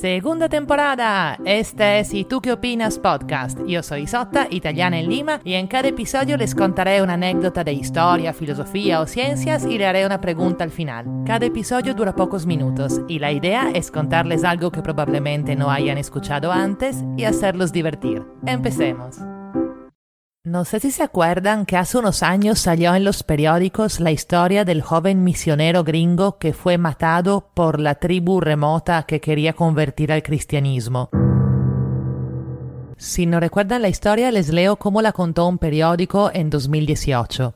Segunda temporada. Este es ¿Y tú qué opinas? podcast. Yo soy Isotta, italiana en Lima, y en cada episodio les contaré una anécdota de historia, filosofía o ciencias y le haré una pregunta al final. Cada episodio dura pocos minutos y la idea es contarles algo que probablemente no hayan escuchado antes y hacerlos divertir. Empecemos. No sé si se acuerdan que hace unos años salió en los periódicos la historia del joven misionero gringo que fue matado por la tribu remota que quería convertir al cristianismo. Si no recuerdan la historia, les leo cómo la contó un periódico en 2018.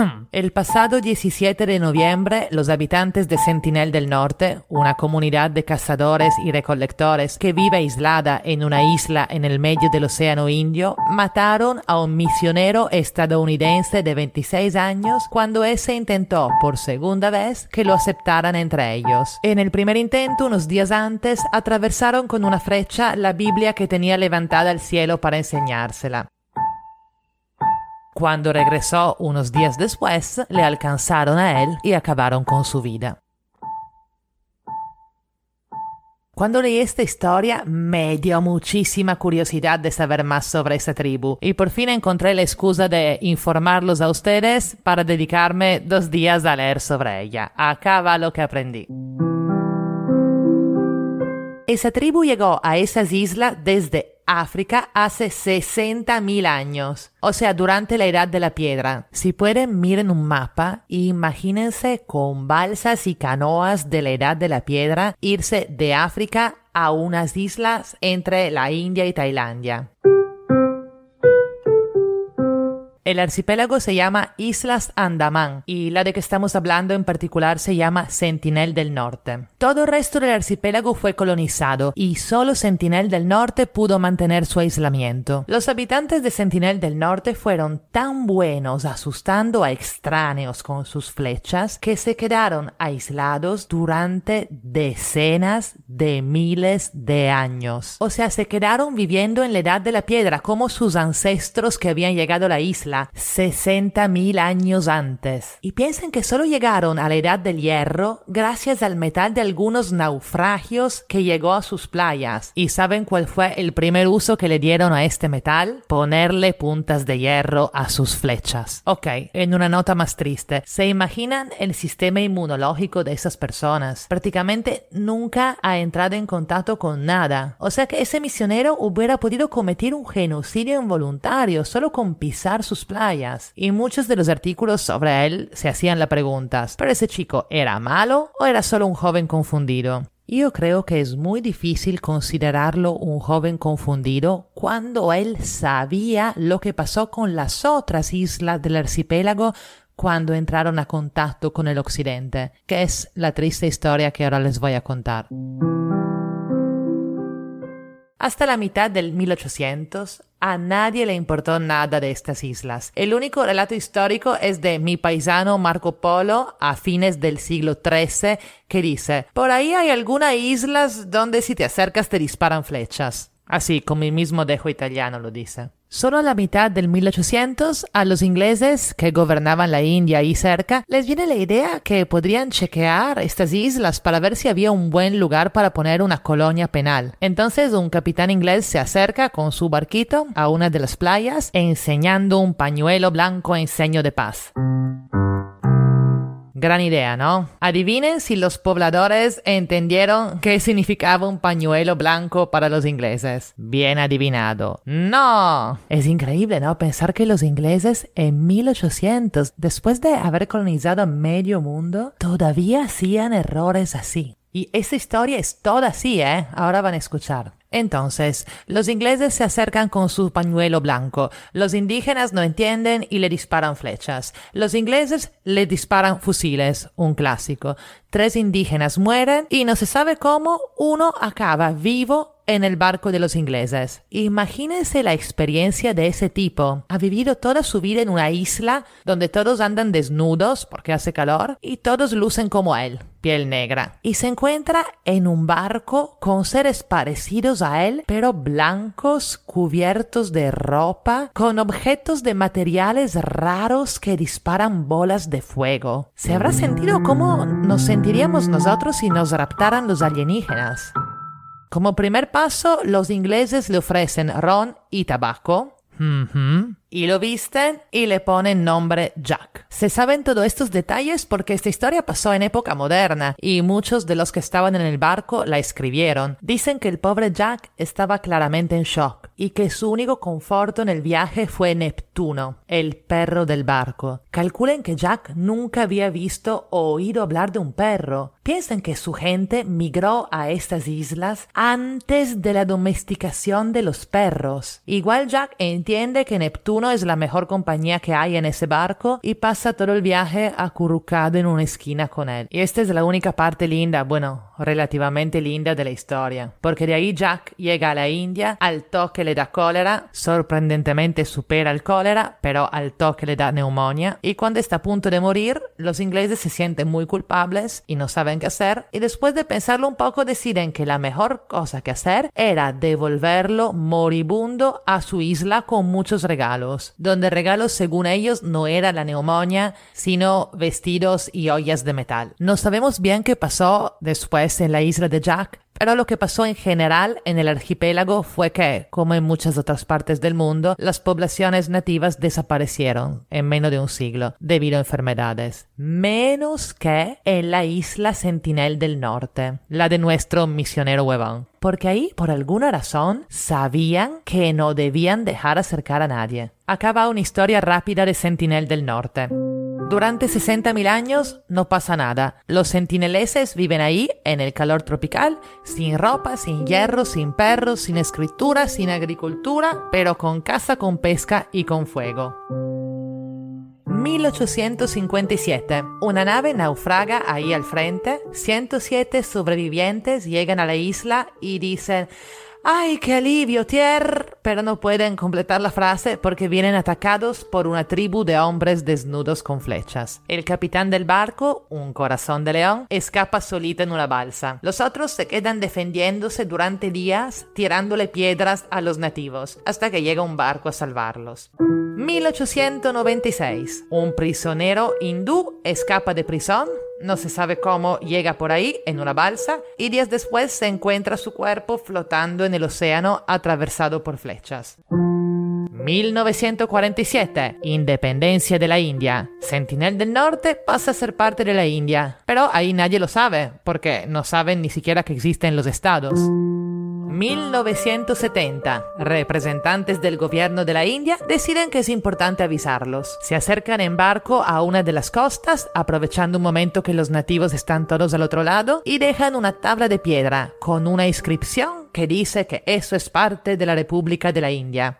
El pasado 17 de noviembre, los habitantes de Sentinel del Norte, una comunidad de cazadores y recolectores que vive aislada en una isla en el medio del Océano Indio, mataron a un misionero estadounidense de 26 años cuando ese intentó por segunda vez que lo aceptaran entre ellos. En el primer intento, unos días antes, atravesaron con una flecha la Biblia que tenía levantada al cielo para enseñársela. Cuando regresó unos días después, le alcanzaron a él y acabaron con su vida. Cuando leí esta historia me dio muchísima curiosidad de saber más sobre esa tribu y por fin encontré la excusa de informarlos a ustedes para dedicarme dos días a leer sobre ella. Acá va lo que aprendí. Esa tribu llegó a esas islas desde África hace 60.000 años, o sea, durante la Edad de la Piedra. Si pueden, miren un mapa e imagínense con balsas y canoas de la Edad de la Piedra irse de África a unas islas entre la India y Tailandia. El archipiélago se llama Islas Andamán y la de que estamos hablando en particular se llama Sentinel del Norte. Todo el resto del archipiélago fue colonizado y solo Sentinel del Norte pudo mantener su aislamiento. Los habitantes de Sentinel del Norte fueron tan buenos asustando a extraños con sus flechas que se quedaron aislados durante decenas de miles de años. O sea, se quedaron viviendo en la edad de la piedra como sus ancestros que habían llegado a la isla 60 mil años antes. Y piensen que solo llegaron a la edad del hierro gracias al metal de algunos naufragios que llegó a sus playas. ¿Y saben cuál fue el primer uso que le dieron a este metal? Ponerle puntas de hierro a sus flechas. Ok, en una nota más triste, ¿se imaginan el sistema inmunológico de esas personas? Prácticamente nunca ha entrado en contacto con nada. O sea que ese misionero hubiera podido cometer un genocidio involuntario solo con pisar sus playas. Y muchos de los artículos sobre él se hacían la pregunta, ¿pero ese chico era malo o era solo un joven confundido? Yo creo que es muy difícil considerarlo un joven confundido cuando él sabía lo que pasó con las otras islas del archipiélago cuando entraron a contacto con el occidente, que es la triste historia que ahora les voy a contar. Hasta la mitad del 1800, a nadie le importó nada de estas islas. El único relato histórico es de mi paisano Marco Polo a fines del siglo XIII, que dice, por ahí hay algunas islas donde si te acercas te disparan flechas. Así, como el mismo dejo italiano lo dice. Solo a la mitad del 1800, a los ingleses que gobernaban la India y cerca, les viene la idea que podrían chequear estas islas para ver si había un buen lugar para poner una colonia penal. Entonces un capitán inglés se acerca con su barquito a una de las playas enseñando un pañuelo blanco en seño de paz. Gran idea, ¿no? Adivinen si los pobladores entendieron qué significaba un pañuelo blanco para los ingleses. Bien adivinado. No. Es increíble, ¿no? Pensar que los ingleses en 1800, después de haber colonizado medio mundo, todavía hacían errores así. Y esa historia es toda así, ¿eh? Ahora van a escuchar. Entonces, los ingleses se acercan con su pañuelo blanco, los indígenas no entienden y le disparan flechas, los ingleses le disparan fusiles, un clásico, tres indígenas mueren y no se sabe cómo uno acaba vivo en el barco de los ingleses. Imagínense la experiencia de ese tipo. Ha vivido toda su vida en una isla donde todos andan desnudos porque hace calor y todos lucen como él, piel negra. Y se encuentra en un barco con seres parecidos a él, pero blancos, cubiertos de ropa, con objetos de materiales raros que disparan bolas de fuego. ¿Se habrá sentido como nos sentiríamos nosotros si nos raptaran los alienígenas? Como primer paso, los ingleses le ofrecen ron y tabaco. Ujú. Y lo visten y le ponen nombre Jack. Se saben todos estos detalles porque esta historia pasó en época moderna y muchos de los que estaban en el barco la escribieron. Dicen que el pobre Jack estaba claramente en shock y que su único conforto en el viaje fue Neptuno, el perro del barco. Calculen que Jack nunca había visto o oído hablar de un perro. Piensen que su gente migró a estas islas antes de la domesticación de los perros. Igual Jack entiende que Neptuno es la mejor compañía que hay en ese barco y pasa todo el viaje acurrucado en una esquina con él. Y esta es la única parte linda, bueno, relativamente linda de la historia, porque de ahí Jack llega a la India, al toque le da cólera, sorprendentemente supera el cólera, pero al toque le da neumonía, y cuando está a punto de morir, los ingleses se sienten muy culpables y no saben qué hacer, y después de pensarlo un poco deciden que la mejor cosa que hacer era devolverlo moribundo a su isla con muchos regalos, donde regalos según ellos no era la neumonía, sino vestidos y ollas de metal. No sabemos bien qué pasó después en la isla de Jack, pero lo que pasó en general en el archipiélago fue que, como en muchas otras partes del mundo, las poblaciones nativas desaparecieron en menos de un siglo debido a enfermedades. Menos que en la isla Sentinel del Norte, la de nuestro misionero huevón. Porque ahí, por alguna razón, sabían que no debían dejar acercar a nadie. Acaba una historia rápida de Sentinel del Norte. Durante 60.000 años no pasa nada. Los sentineleses viven ahí, en el calor tropical, sin ropa, sin hierro, sin perros, sin escritura, sin agricultura, pero con caza, con pesca y con fuego. 1857. Una nave naufraga ahí al frente. 107 sobrevivientes llegan a la isla y dicen, ¡Ay, qué alivio, Tier! Pero no pueden completar la frase porque vienen atacados por una tribu de hombres desnudos con flechas. El capitán del barco, un corazón de león, escapa solito en una balsa. Los otros se quedan defendiéndose durante días, tirándole piedras a los nativos, hasta que llega un barco a salvarlos. 1896. Un prisionero hindú escapa de prisión no se sabe cómo llega por ahí en una balsa y días después se encuentra su cuerpo flotando en el océano atravesado por flechas. 1947. Independencia de la India. Sentinel del Norte pasa a ser parte de la India, pero ahí nadie lo sabe, porque no saben ni siquiera que existen los estados. 1970. Representantes del gobierno de la India deciden que es importante avisarlos. Se acercan en barco a una de las costas, aprovechando un momento que los nativos están todos al otro lado, y dejan una tabla de piedra con una inscripción que dice que eso es parte de la República de la India.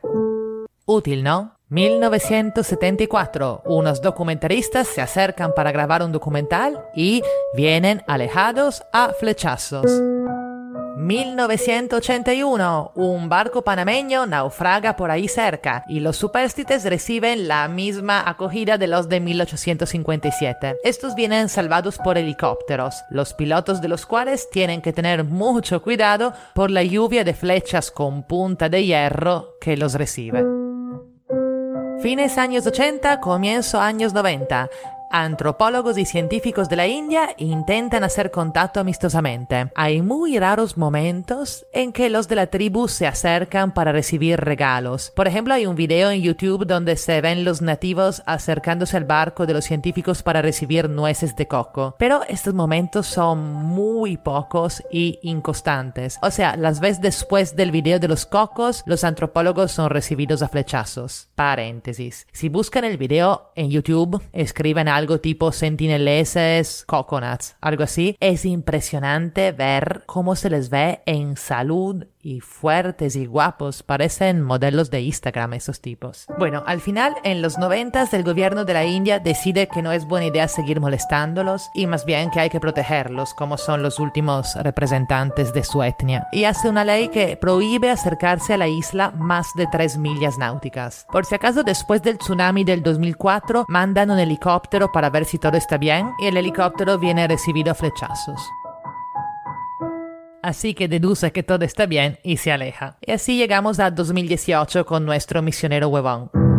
Útil, ¿no? 1974. Unos documentaristas se acercan para grabar un documental y vienen alejados a flechazos. 1981. Un barco panameño naufraga por ahí cerca y los superstites reciben la misma acogida de los de 1857. Estos vienen salvados por helicópteros, los pilotos de los cuales tienen que tener mucho cuidado por la lluvia de flechas con punta de hierro que los recibe. Fines años 80, comienzo años 90. Antropólogos y científicos de la India intentan hacer contacto amistosamente. Hay muy raros momentos en que los de la tribu se acercan para recibir regalos. Por ejemplo, hay un video en YouTube donde se ven los nativos acercándose al barco de los científicos para recibir nueces de coco. Pero estos momentos son muy pocos y inconstantes. O sea, las veces después del video de los cocos, los antropólogos son recibidos a flechazos. Paréntesis. Si buscan el video en YouTube, escriben algo tipo sentineleses coconuts, algo así. Es impresionante ver cómo se les ve en salud y fuertes y guapos. Parecen modelos de Instagram esos tipos. Bueno, al final, en los noventas, el gobierno de la India decide que no es buena idea seguir molestándolos y más bien que hay que protegerlos, como son los últimos representantes de su etnia. Y hace una ley que prohíbe acercarse a la isla más de 3 millas náuticas. Por si acaso, después del tsunami del 2004, mandan un helicóptero para ver si todo está bien y el helicóptero viene recibido a flechazos. Así que deduce que todo está bien y se aleja. Y así llegamos a 2018 con nuestro misionero huevón.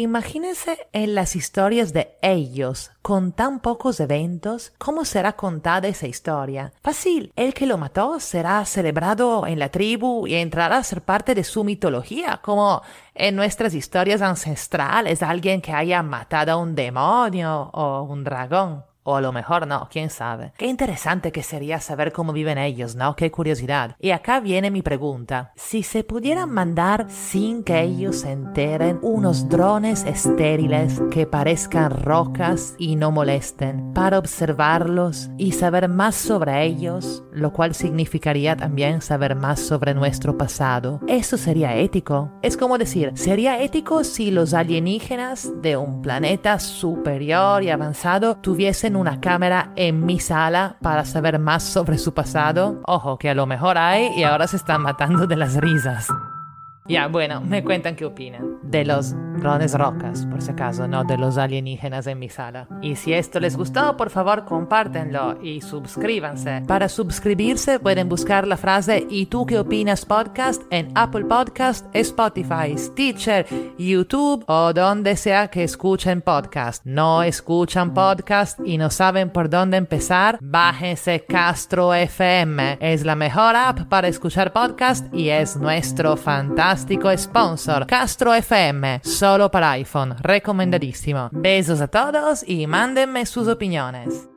Imagínense en las historias de ellos, con tan pocos eventos, ¿cómo será contada esa historia? Fácil, el que lo mató será celebrado en la tribu y entrará a ser parte de su mitología, como en nuestras historias ancestrales, alguien que haya matado a un demonio o un dragón. O a lo mejor no, quién sabe. Qué interesante que sería saber cómo viven ellos, ¿no? Qué curiosidad. Y acá viene mi pregunta. Si se pudieran mandar sin que ellos se enteren unos drones estériles que parezcan rocas y no molesten para observarlos y saber más sobre ellos, lo cual significaría también saber más sobre nuestro pasado, ¿eso sería ético? Es como decir, ¿sería ético si los alienígenas de un planeta superior y avanzado tuviesen una cámara en mi sala para saber más sobre su pasado. Ojo, que a lo mejor hay y ahora se están matando de las risas. Ya, bueno, me cuentan qué opinan. De los drones rocas, por si acaso, no de los alienígenas en mi sala. Y si esto les gustó, por favor, compártenlo y suscríbanse. Para suscribirse pueden buscar la frase ¿Y tú qué opinas podcast? en Apple Podcast, Spotify, Stitcher, YouTube o donde sea que escuchen podcast. No escuchan podcast y no saben por dónde empezar, bájense Castro FM. Es la mejor app para escuchar podcast y es nuestro fantástico sponsor, Castro FM, 4M, solo per iPhone, recomendadísimo. Besos a todos y mándenme sus opiniones.